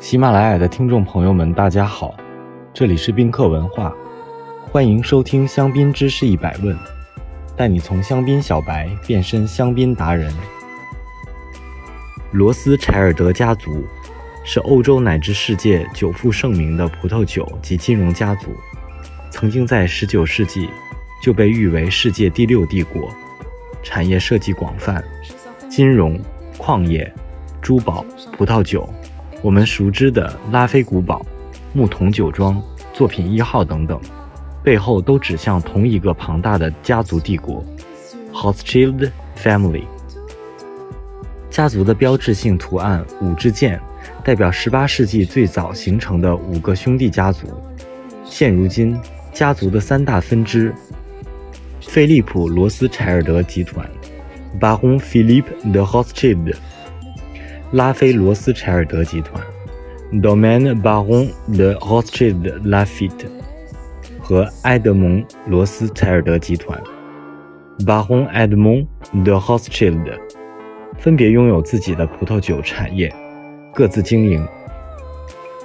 喜马拉雅的听众朋友们，大家好，这里是宾客文化，欢迎收听香槟知识一百问，带你从香槟小白变身香槟达人。罗斯柴尔德家族是欧洲乃至世界久负盛名的葡萄酒及金融家族，曾经在19世纪就被誉为世界第六帝国，产业涉及广泛，金融、矿业、珠宝、葡萄酒。我们熟知的拉菲古堡、牧童酒庄、作品一号等等，背后都指向同一个庞大的家族帝国 ——Hochschild Family。家族的标志性图案五支箭，代表18世纪最早形成的五个兄弟家族。现如今，家族的三大分支：菲利普·罗斯柴尔德集团 （Baron Philippe de Rothschild）。拉菲罗斯柴尔德集团 （Domaine Baron de Rothschild-Lafite） 和埃德蒙·罗斯柴尔德集团 （Baron Edmond de Rothschild） 分别拥有自己的葡萄酒产业，各自经营，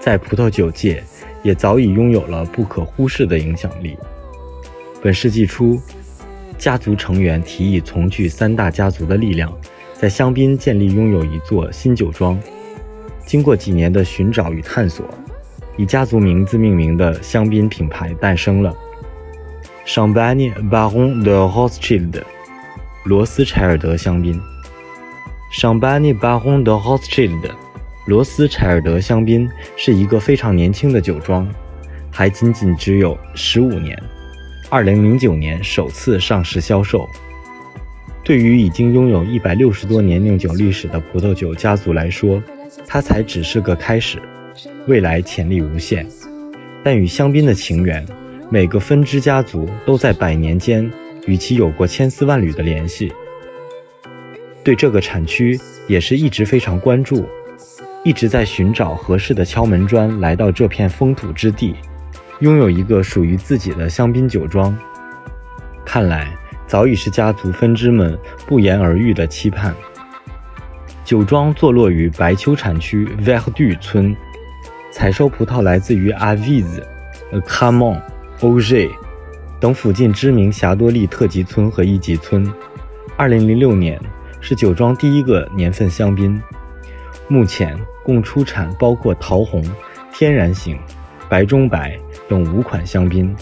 在葡萄酒界也早已拥有了不可忽视的影响力。本世纪初，家族成员提议从聚三大家族的力量。在香槟建立拥有一座新酒庄，经过几年的寻找与探索，以家族名字命名的香槟品牌诞生了。Champagne Baron de Rothschild，罗斯柴尔德香槟。Champagne Baron de Rothschild，罗斯柴尔德香槟是一个非常年轻的酒庄，还仅仅只有十五年。二零零九年首次上市销售。对于已经拥有一百六十多年酿酒历史的葡萄酒家族来说，它才只是个开始，未来潜力无限。但与香槟的情缘，每个分支家族都在百年间与其有过千丝万缕的联系。对这个产区也是一直非常关注，一直在寻找合适的敲门砖，来到这片风土之地，拥有一个属于自己的香槟酒庄。看来。早已是家族分支们不言而喻的期盼。酒庄坐落于白丘产区 Verdu 村，采收葡萄来自于 Aviz、c a m o n o g e 等附近知名霞多丽特级村和一级村。2006年是酒庄第一个年份香槟。目前共出产包括桃红、天然型、白中白等五款香槟。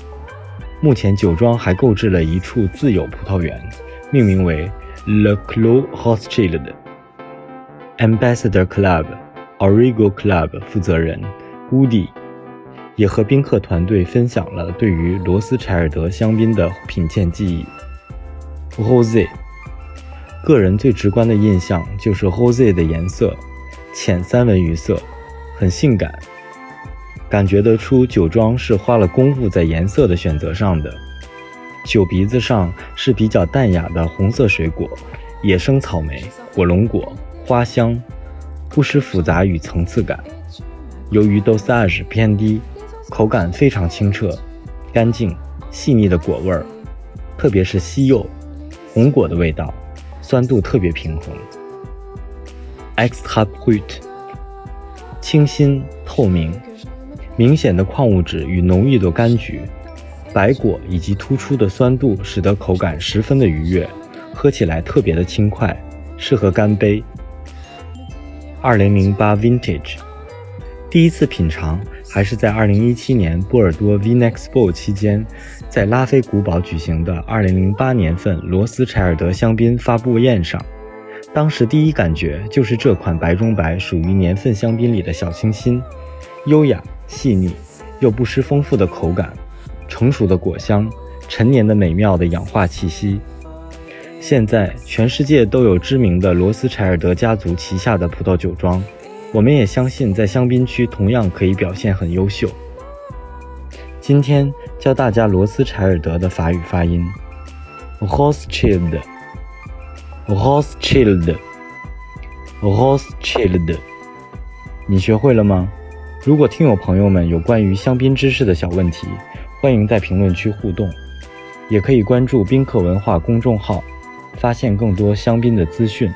目前酒庄还购置了一处自有葡萄园，命名为 Le Clos Rothschild Ambassador Club Origo Club 负责人 Woody 也和宾客团队分享了对于罗斯柴尔德香槟的品鉴记忆。Jose 个人最直观的印象就是 Jose 的颜色，浅三文鱼色，很性感。感觉得出，酒庄是花了功夫在颜色的选择上的。酒鼻子上是比较淡雅的红色水果，野生草莓、火龙果、花香，不失复杂与层次感。由于 dosage 偏低，口感非常清澈、干净、细腻的果味儿，特别是西柚、红果的味道，酸度特别平衡。Extra brut，清新透明。明显的矿物质与浓郁的柑橘、白果以及突出的酸度，使得口感十分的愉悦，喝起来特别的轻快，适合干杯。二零零八 Vintage，第一次品尝还是在二零一七年波尔多 Vinexpo 期间，在拉菲古堡举行的二零零八年份罗斯柴尔德香槟发布宴上。当时第一感觉就是这款白中白属于年份香槟里的小清新，优雅。细腻又不失丰富的口感，成熟的果香，陈年的美妙的氧化气息。现在全世界都有知名的罗斯柴尔德家族旗下的葡萄酒庄，我们也相信在香槟区同样可以表现很优秀。今天教大家罗斯柴尔德的法语发音 House chilled, house chilled，你学会了吗？如果听友朋友们有关于香槟知识的小问题，欢迎在评论区互动，也可以关注宾客文化公众号，发现更多香槟的资讯。